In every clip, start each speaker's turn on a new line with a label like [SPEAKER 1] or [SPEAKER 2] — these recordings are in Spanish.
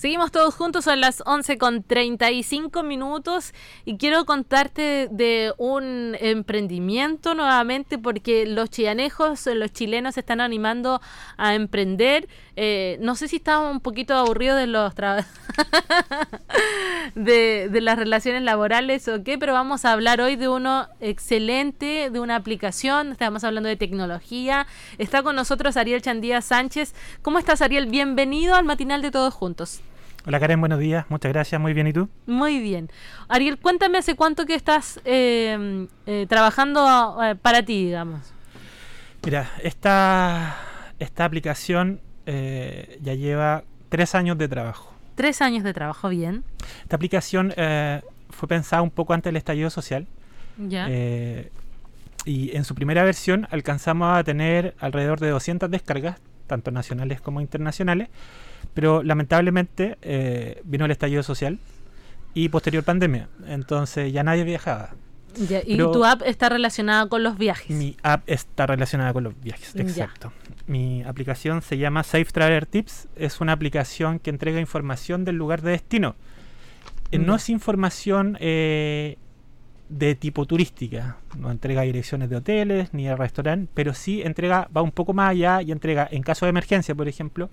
[SPEAKER 1] Seguimos todos juntos, son las 11 con 35 minutos y quiero contarte de un emprendimiento nuevamente porque los chianejos, los chilenos se están animando a emprender. Eh, no sé si estamos un poquito aburridos de los de, de las relaciones laborales o qué, pero vamos a hablar hoy de uno excelente, de una aplicación, estamos hablando de tecnología. Está con nosotros Ariel Chandía Sánchez. ¿Cómo estás Ariel? Bienvenido al matinal de Todos Juntos.
[SPEAKER 2] Hola Karen, buenos días, muchas gracias, muy bien, ¿y tú?
[SPEAKER 1] Muy bien. Ariel, cuéntame hace cuánto que estás eh, eh, trabajando eh, para ti, digamos.
[SPEAKER 2] Mira, esta, esta aplicación ya lleva tres años de trabajo.
[SPEAKER 1] Tres años de trabajo, bien.
[SPEAKER 2] Esta aplicación fue pensada un poco antes del estallido social.
[SPEAKER 1] Ya.
[SPEAKER 2] y en su primera versión alcanzamos a tener alrededor de 200 descargas, tanto nacionales como internacionales pero lamentablemente eh, vino el estallido social y posterior pandemia. Entonces ya nadie viajaba.
[SPEAKER 1] ¿Y tu app está relacionada con los viajes?
[SPEAKER 2] Mi app está relacionada con los viajes, exacto. Mi aplicación se llama Safe Traveler Tips. Es una aplicación que entrega información del lugar de destino. Eh, no es información eh, de tipo turística. No entrega direcciones de hoteles ni de restaurantes, pero sí entrega, va un poco más allá y entrega, en caso de emergencia, por ejemplo,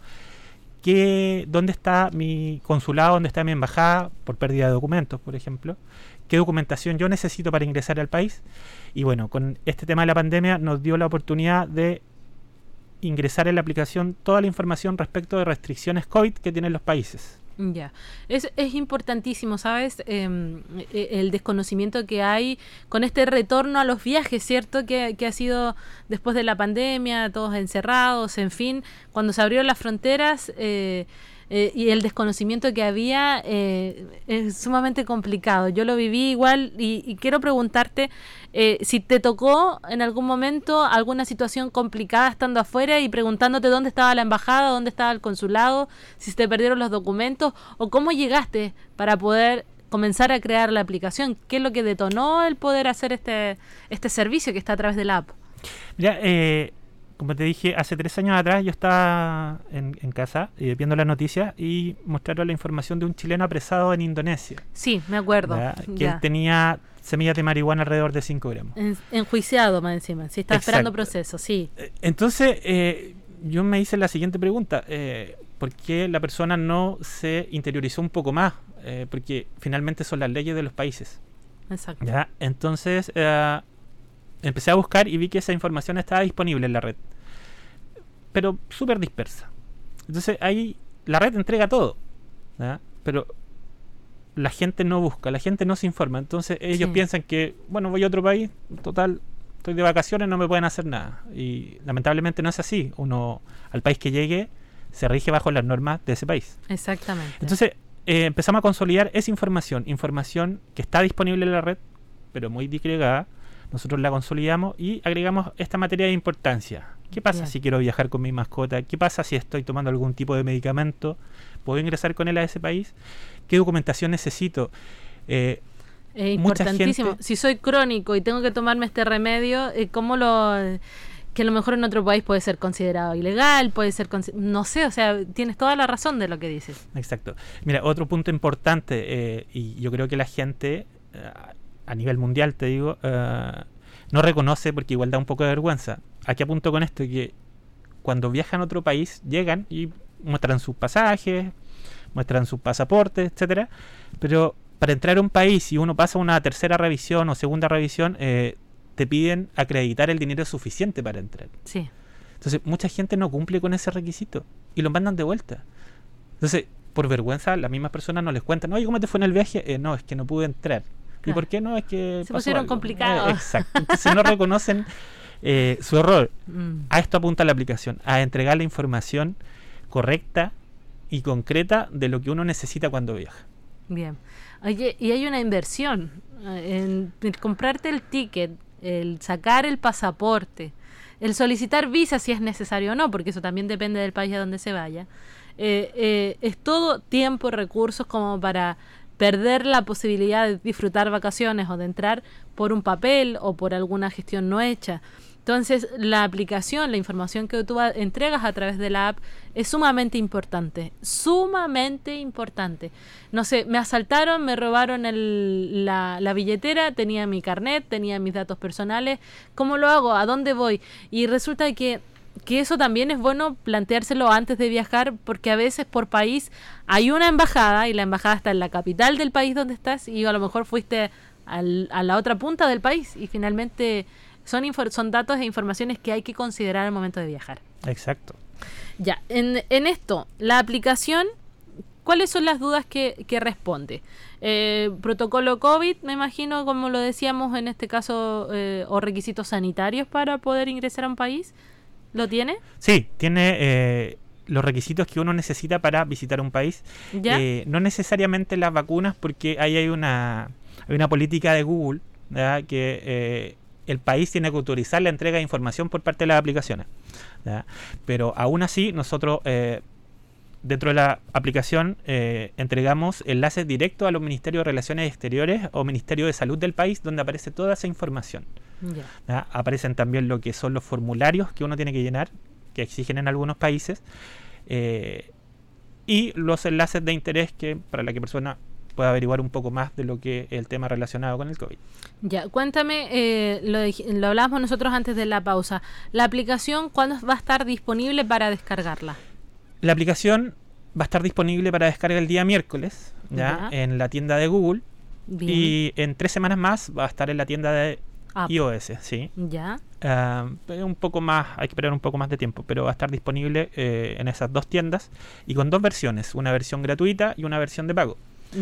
[SPEAKER 2] dónde está mi consulado, dónde está mi embajada, por pérdida de documentos, por ejemplo, qué documentación yo necesito para ingresar al país. Y bueno, con este tema de la pandemia nos dio la oportunidad de ingresar en la aplicación toda la información respecto de restricciones COVID que tienen los países.
[SPEAKER 1] Ya, es, es importantísimo, ¿sabes? Em, e, el desconocimiento que hay con este retorno a los viajes, ¿cierto? Que, que, ha sido después de la pandemia, todos encerrados, en fin, cuando se abrieron las fronteras. Eh, eh, y el desconocimiento que había eh, es sumamente complicado. Yo lo viví igual y, quiero preguntarte eh, si te tocó en algún momento alguna situación complicada estando afuera y preguntándote dónde estaba la embajada, dónde estaba el consulado, si se te perdieron los documentos o cómo llegaste para poder comenzar a crear la aplicación. ¿Qué es lo que detonó el poder hacer este, este servicio que está a través de la app?
[SPEAKER 2] Ya, eh, como te dije, hace tres años atrás yo estaba en, casa eh, viendo la noticia y mostraron la información de un chileno apresado en Indonesia.
[SPEAKER 1] Sí, me acuerdo.
[SPEAKER 2] Que tenía semillas de marihuana alrededor de 5 gramos.
[SPEAKER 1] enjuiciado más encima, sí, está esperando proceso, sí.
[SPEAKER 2] Eh, entonces, eh, yo me hice la siguiente pregunta. ¿Por qué la persona no se interiorizó un poco más? porque finalmente son las leyes de los países.
[SPEAKER 1] Exacto.
[SPEAKER 2] ¿ya? Entonces empecé a buscar y vi que esa información estaba disponible en la red. Pero súper dispersa. Entonces ahí la red entrega todo. Pero la gente no busca, la gente no se informa. Entonces ellos piensan que, bueno, voy a otro país, total, estoy de vacaciones, no me pueden hacer nada. Y lamentablemente no es así. Uno, al país que llegue, se rige bajo las normas de ese país.
[SPEAKER 1] Exactamente.
[SPEAKER 2] Entonces eh, empezamos a consolidar esa información, información que está disponible en la red, pero muy disgregada, nosotros la consolidamos y agregamos esta materia de importancia. ¿Qué pasa si quiero viajar con mi mascota? ¿Qué pasa si estoy tomando algún tipo de medicamento? ¿Puedo ingresar con él a ese país? ¿Qué documentación necesito?
[SPEAKER 1] Eh, es importantísimo. Si soy crónico y tengo que tomarme este remedio, eh, ¿cómo lo...? que a lo mejor en otro país puede ser considerado ilegal, puede ser, no sé, o sea, tienes toda la razón de lo que dices.
[SPEAKER 2] Exacto. Mira, otro punto importante, eh, y yo creo que la gente, eh, a nivel mundial, te digo, eh, no reconoce porque igual da un poco de vergüenza. Aquí apunto con esto que cuando viajan a otro país, llegan y muestran sus pasajes, muestran sus pasaportes, etcétera, pero para entrar a un país, y uno pasa una tercera revisión o segunda revisión, eh, te piden acreditar el dinero suficiente para entrar.
[SPEAKER 1] Sí.
[SPEAKER 2] Entonces, mucha gente no cumple con ese requisito y lo mandan de vuelta. Entonces, por vergüenza, las mismas personas no les cuentan, oye, ¿cómo te fue en el viaje? Eh, no, es que no pude entrar. ¿Y por qué no? Es que...
[SPEAKER 1] Se pusieron complicados.
[SPEAKER 2] Eh, exacto. Entonces no reconocen eh, su error. Mm. A esto apunta la aplicación, a entregar la información correcta y concreta de lo que uno necesita cuando viaja.
[SPEAKER 1] Bien. Oye, y hay una inversión eh, en, comprarte el ticket, el sacar el pasaporte, el solicitar visa si es necesario o no, porque eso también depende del país a donde se vaya. es todo tiempo, recursos como para perder la posibilidad de disfrutar vacaciones o de entrar por un papel o por alguna gestión no hecha. Entonces, la aplicación, la información que tú entregas a través de la app es sumamente importante, sumamente importante. No sé, me asaltaron, me robaron la, la, billetera, tenía mi carnet, tenía mis datos personales, ¿cómo lo hago? ¿A dónde voy? Y resulta que que eso también es bueno planteárselo antes de viajar porque a veces por país hay una embajada y la embajada está en la capital del país donde estás y a lo mejor fuiste al, a la otra punta del país y finalmente son, son datos e informaciones que hay que considerar al momento de viajar.
[SPEAKER 2] Exacto.
[SPEAKER 1] Ya, en, en esto, la aplicación, ¿cuáles son las dudas que, que responde? Eh, protocolo COVID, me imagino, como lo decíamos en este caso, eh, o requisitos sanitarios para poder ingresar a un país. ¿Lo tiene?
[SPEAKER 2] Sí, tiene eh, los requisitos que uno necesita para visitar un país. Eh, no necesariamente las vacunas, porque ahí hay una, hay una política de Google que eh, el país tiene que autorizar la entrega de información por parte de las aplicaciones. Pero aún así, nosotros dentro de la aplicación entregamos enlaces directos a los Ministerios de Relaciones Exteriores o Ministerio de Salud del país, donde aparece toda esa información. Aparecen también lo que son los formularios que uno tiene que llenar, que exigen en algunos países, eh, y los enlaces de interés que para la que persona pueda averiguar un poco más de lo que el tema relacionado con el COVID.
[SPEAKER 1] Ya, cuéntame, eh, lo, lo hablábamos nosotros antes de la pausa. ¿La aplicación cuándo va a estar disponible para descargarla?
[SPEAKER 2] La aplicación va a estar disponible para descarga el día miércoles, ¿ya? en la tienda de Google. Y en tres semanas más va a estar en la tienda de iOS, sí.
[SPEAKER 1] Ya.
[SPEAKER 2] Uh, un poco más, hay que esperar un poco más de tiempo, pero va a estar disponible eh, en esas dos tiendas y con dos versiones, una versión gratuita y una versión de pago.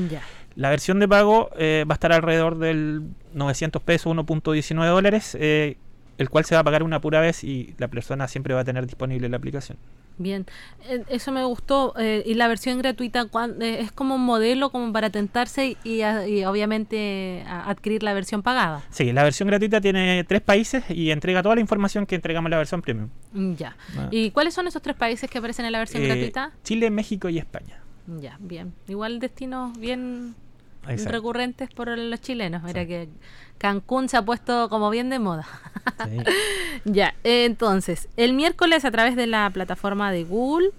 [SPEAKER 1] Ya.
[SPEAKER 2] La versión de pago eh, va a estar alrededor del 900 pesos, 1.19 dólares, eh, el cual se va a pagar una pura vez y la persona siempre va a tener disponible la aplicación.
[SPEAKER 1] Bien, eh, eso me gustó. Eh, y la versión gratuita es como un modelo como para tentarse y, obviamente adquirir la versión pagada.
[SPEAKER 2] Sí, la versión gratuita tiene tres países y entrega toda la información que entregamos en la versión premium.
[SPEAKER 1] Ya. Ah. ¿Y cuáles son esos tres países que aparecen en la versión gratuita?
[SPEAKER 2] Chile, México y España.
[SPEAKER 1] Ya, bien. Igual destinos bien recurrentes por los chilenos. Mira que Cancún se ha puesto como bien de moda. ya, entonces, el miércoles a través de la plataforma de Google,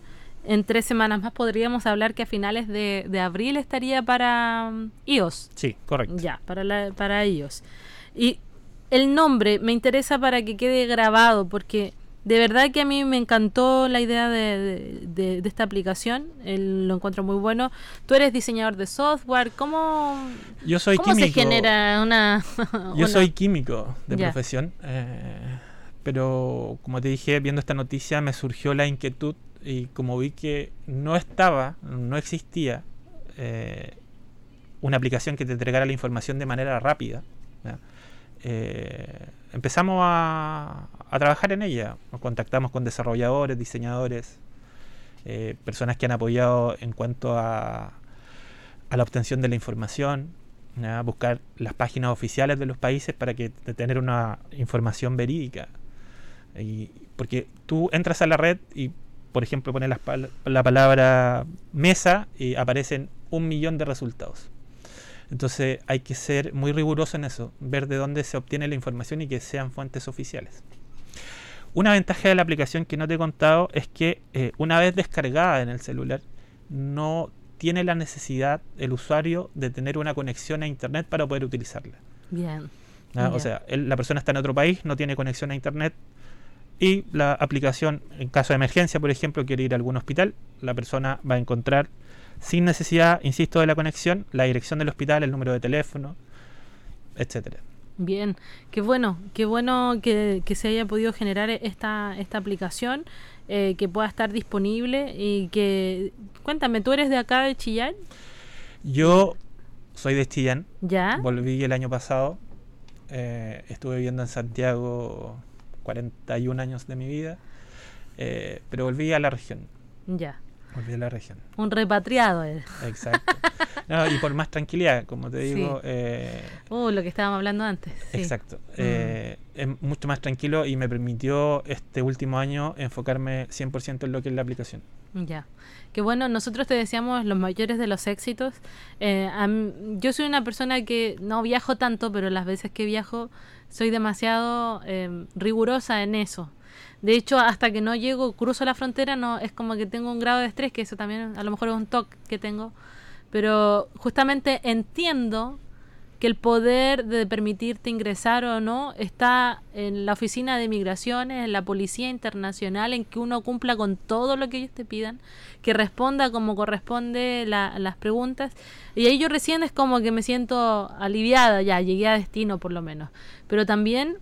[SPEAKER 1] en tres semanas más podríamos hablar que a finales de, abril estaría para um, iOS.
[SPEAKER 2] Sí, correcto.
[SPEAKER 1] Ya, para, la, para iOS. Y el nombre me interesa para que quede grabado porque de verdad que a mí me encantó la idea de, esta aplicación, lo encuentro muy bueno. Tú eres diseñador de software, ¿cómo,
[SPEAKER 2] Yo soy
[SPEAKER 1] ¿cómo
[SPEAKER 2] se
[SPEAKER 1] genera una...
[SPEAKER 2] Yo soy químico de profesión, eh, pero como te dije, viendo esta noticia me surgió la inquietud y como vi que no estaba, no existía eh, una aplicación que te entregara la información de manera rápida, eh, empezamos a, trabajar en ella. Nos contactamos con desarrolladores, diseñadores, eh, personas que han apoyado en cuanto a, a la obtención de la información, a buscar las páginas oficiales de los países para que tener una información verídica. Porque tú entras a la red y, por ejemplo, pones la palabra mesa y aparecen un millón de resultados. Entonces hay que ser muy riguroso en eso, ver de dónde se obtiene la información y que sean fuentes oficiales. Una ventaja de la aplicación que no te he contado es que eh, una vez descargada en el celular, no tiene la necesidad el usuario de tener una conexión a internet para poder utilizarla.
[SPEAKER 1] Bien.
[SPEAKER 2] ¿Ah? O sea, la persona está en otro país, no tiene conexión a internet y la aplicación, en caso de emergencia, por ejemplo, quiere ir a algún hospital, la persona va a encontrar sin necesidad, insisto, de la conexión, la dirección del hospital, el número de teléfono, etcétera.
[SPEAKER 1] Bien, qué bueno, qué bueno que, se haya podido generar esta, esta aplicación, eh, que pueda estar disponible y que... Cuéntame, ¿tú eres de acá de Chillán?
[SPEAKER 2] Yo soy de Chillán.
[SPEAKER 1] ¿Ya?
[SPEAKER 2] Volví el año pasado. Eh, estuve viviendo en Santiago 41 años de mi vida, eh, pero volví a la región.
[SPEAKER 1] Ya.
[SPEAKER 2] La región.
[SPEAKER 1] Un repatriado. Eh.
[SPEAKER 2] Exacto. y por más tranquilidad, como te digo. Eh,
[SPEAKER 1] uh, lo que estábamos hablando antes.
[SPEAKER 2] Exacto. Mm. Eh, es mucho más tranquilo y me permitió este último año enfocarme 100% en lo que es la aplicación.
[SPEAKER 1] Ya. Que bueno, nosotros te deseamos los mayores de los éxitos. Eh, yo soy una persona que no viajo tanto, pero las veces que viajo soy demasiado em, rigurosa en eso. De hecho, hasta que no llego, cruzo la frontera, no es como que tengo un grado de estrés, que eso también a lo mejor es un toque que tengo. Pero justamente entiendo que el poder de permitirte ingresar o no está en la oficina de migraciones, en la policía internacional, en que uno cumpla con todo lo que ellos te pidan, que responda como corresponde las preguntas. Y ahí yo recién es como que me siento aliviada, ya llegué a destino por lo menos. Pero también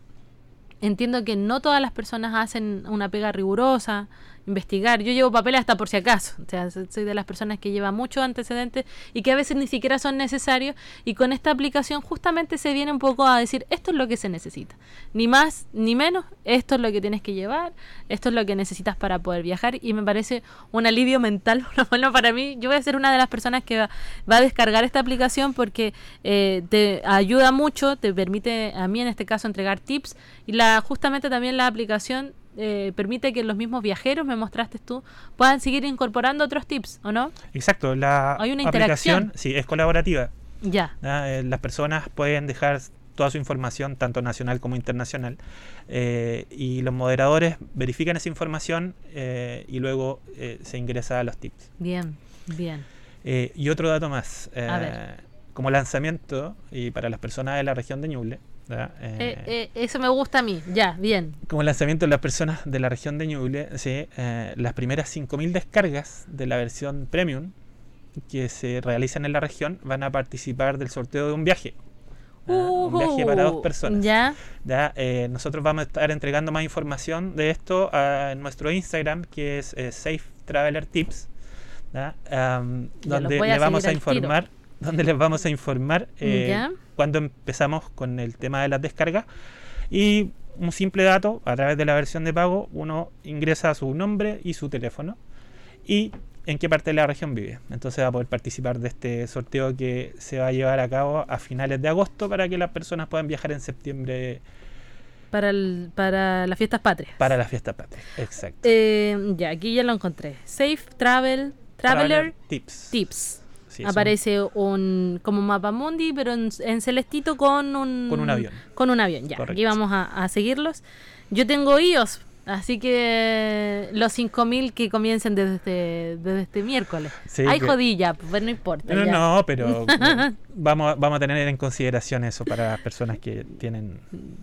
[SPEAKER 1] entiendo que no todas las personas hacen una pega rigurosa, investigar. Yo llevo papel hasta por si acaso. O sea, soy de las personas que lleva muchos antecedentes y que a veces ni siquiera son necesarios. Y con esta aplicación justamente se viene un poco a decir, esto es lo que se necesita. Ni más ni menos, esto es lo que tienes que llevar, esto es lo que necesitas para poder viajar. Y me parece un alivio mental, bueno, para mí. Yo voy a ser una de las personas que va, a descargar esta aplicación porque eh, te ayuda mucho, te permite a mí en este caso entregar tips. Y la justamente también la aplicación eh, permite que los mismos viajeros, me mostraste tú, puedan seguir incorporando otros tips, ¿o no?
[SPEAKER 2] Exacto, la Hay una aplicación sí, es colaborativa.
[SPEAKER 1] Ya.
[SPEAKER 2] Eh, las personas pueden dejar toda su información, tanto nacional como internacional, eh, y los moderadores verifican esa información y luego se ingresa a los tips.
[SPEAKER 1] Bien, bien.
[SPEAKER 2] y otro dato más, como lanzamiento, y para las personas de la región de Ñuble,
[SPEAKER 1] eh, eh, eso me gusta a mí, ya, bien.
[SPEAKER 2] Como lanzamiento de las personas de la región de Ñuble, ¿sí? Eh, las primeras 5.000 descargas de la versión premium que se realizan en la región van a participar del sorteo de un viaje. un viaje para dos personas.
[SPEAKER 1] Ya.
[SPEAKER 2] nosotros vamos a estar entregando más información de esto en nuestro Instagram, que es Safe Traveler Tips, donde le vamos a informar donde les vamos a informar eh, cuando empezamos con el tema de las descargas. Y un simple dato, a través de la versión de pago, uno ingresa su nombre y su teléfono y en qué parte de la región vive. Entonces va a poder participar de este sorteo que se va a llevar a cabo a finales de agosto para que las personas puedan viajar en septiembre.
[SPEAKER 1] Para, el, para las fiestas patrias.
[SPEAKER 2] Para las fiestas patrias, exacto.
[SPEAKER 1] Eh, ya, aquí ya lo encontré. Safe Travel, Traveler,
[SPEAKER 2] Tips.
[SPEAKER 1] Tips. Aparece un como mapa mundi, pero en, celestito con un
[SPEAKER 2] con un avión.
[SPEAKER 1] Con un avión, ya. Aquí vamos a, a seguirlos. Yo tengo iOS, Así que los 5000 que comiencen desde este, desde este miércoles. Hay jodilla, pues no importa.
[SPEAKER 2] No, no, pero vamos, vamos a tener en consideración eso para las personas que tienen.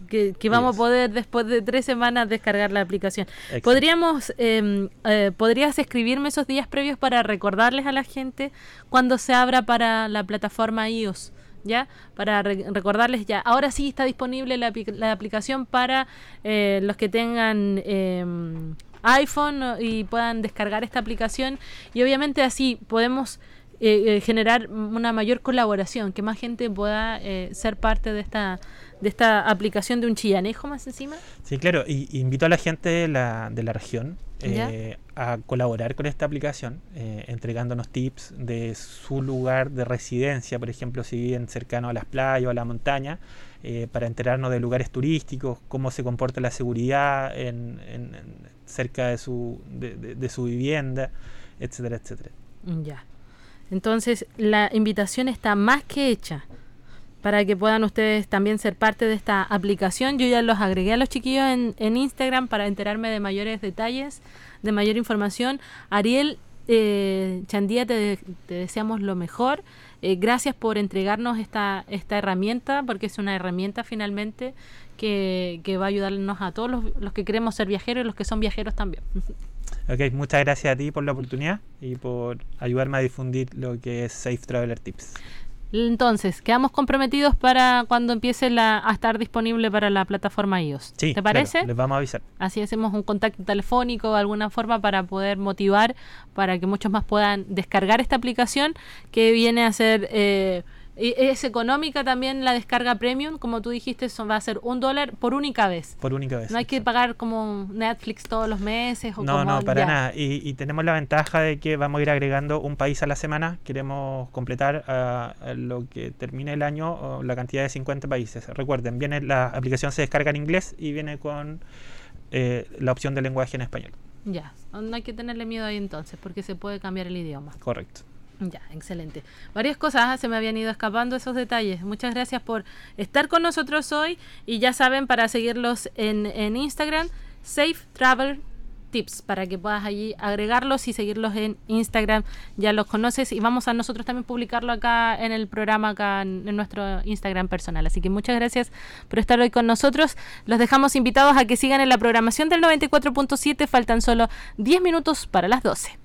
[SPEAKER 1] Que, vamos a poder después de tres semanas descargar la aplicación. Podríamos, em, eh, ¿Podrías escribirme esos días previos para recordarles a la gente cuando se abra para la plataforma iOS? ¿Ya? Para recordarles ya, ahora sí está disponible la, la aplicación para eh, los que tengan em, iPhone y puedan descargar esta aplicación y obviamente así podemos eh, eh, generar una mayor colaboración, que más gente pueda ser parte de esta de esta aplicación de un chillanejo más encima.
[SPEAKER 2] Sí, claro, y invito a la gente de la, de la región eh, a colaborar con esta aplicación, eh, entregándonos tips de su lugar de residencia, por ejemplo, si viven cercano a las playas o a la montaña, eh, para enterarnos de lugares turísticos, cómo se comporta la seguridad en, cerca de su, de, su vivienda, etcétera, etcétera.
[SPEAKER 1] Ya. Entonces, la invitación está más que hecha para que puedan ustedes también ser parte de esta aplicación. Yo ya los agregué a los chiquillos en, en Instagram para enterarme de mayores detalles, de mayor información. Ariel eh, Chandía, te, deseamos lo mejor. Eh, gracias por entregarnos esta, esta herramienta, porque es una herramienta finalmente que, que va a ayudarnos a todos los, los, que queremos ser viajeros y los que son viajeros también.
[SPEAKER 2] Ok, muchas gracias a ti por la oportunidad y por ayudarme a difundir lo que es Safe Traveler Tips.
[SPEAKER 1] Entonces, quedamos comprometidos para cuando empiece la, a estar disponible para la plataforma iOS.
[SPEAKER 2] Sí,
[SPEAKER 1] ¿Te parece?
[SPEAKER 2] les vamos a avisar.
[SPEAKER 1] Así hacemos un contacto telefónico de alguna forma para poder motivar para que muchos más puedan descargar esta aplicación que viene a ser eh, es económica también la descarga premium, como tú dijiste, son, va a ser un dólar por única vez.
[SPEAKER 2] Por única vez.
[SPEAKER 1] No hay que pagar como Netflix todos los meses. O
[SPEAKER 2] no, no, para nada. Y, tenemos la ventaja de que vamos a ir agregando un país a la semana. Queremos completar a, lo que termine el año la cantidad de 50 países. Recuerden, viene la aplicación se descarga en inglés y viene con eh, la opción de lenguaje en español.
[SPEAKER 1] Ya, no hay que tenerle miedo ahí entonces, porque se puede cambiar el idioma.
[SPEAKER 2] Correcto.
[SPEAKER 1] Ya, excelente. Varias cosas ¿ah? se me habían ido escapando esos detalles. Muchas gracias por estar con nosotros hoy y ya saben, para seguirlos en, en Instagram, Safe Travel Tips, para que puedas allí agregarlos y seguirlos en Instagram. Ya los conoces y vamos a nosotros también publicarlo acá en el programa, acá en, nuestro Instagram personal. Así que muchas gracias por estar hoy con nosotros. Los dejamos invitados a que sigan en la programación del 94.7. Faltan solo 10 minutos para las 12.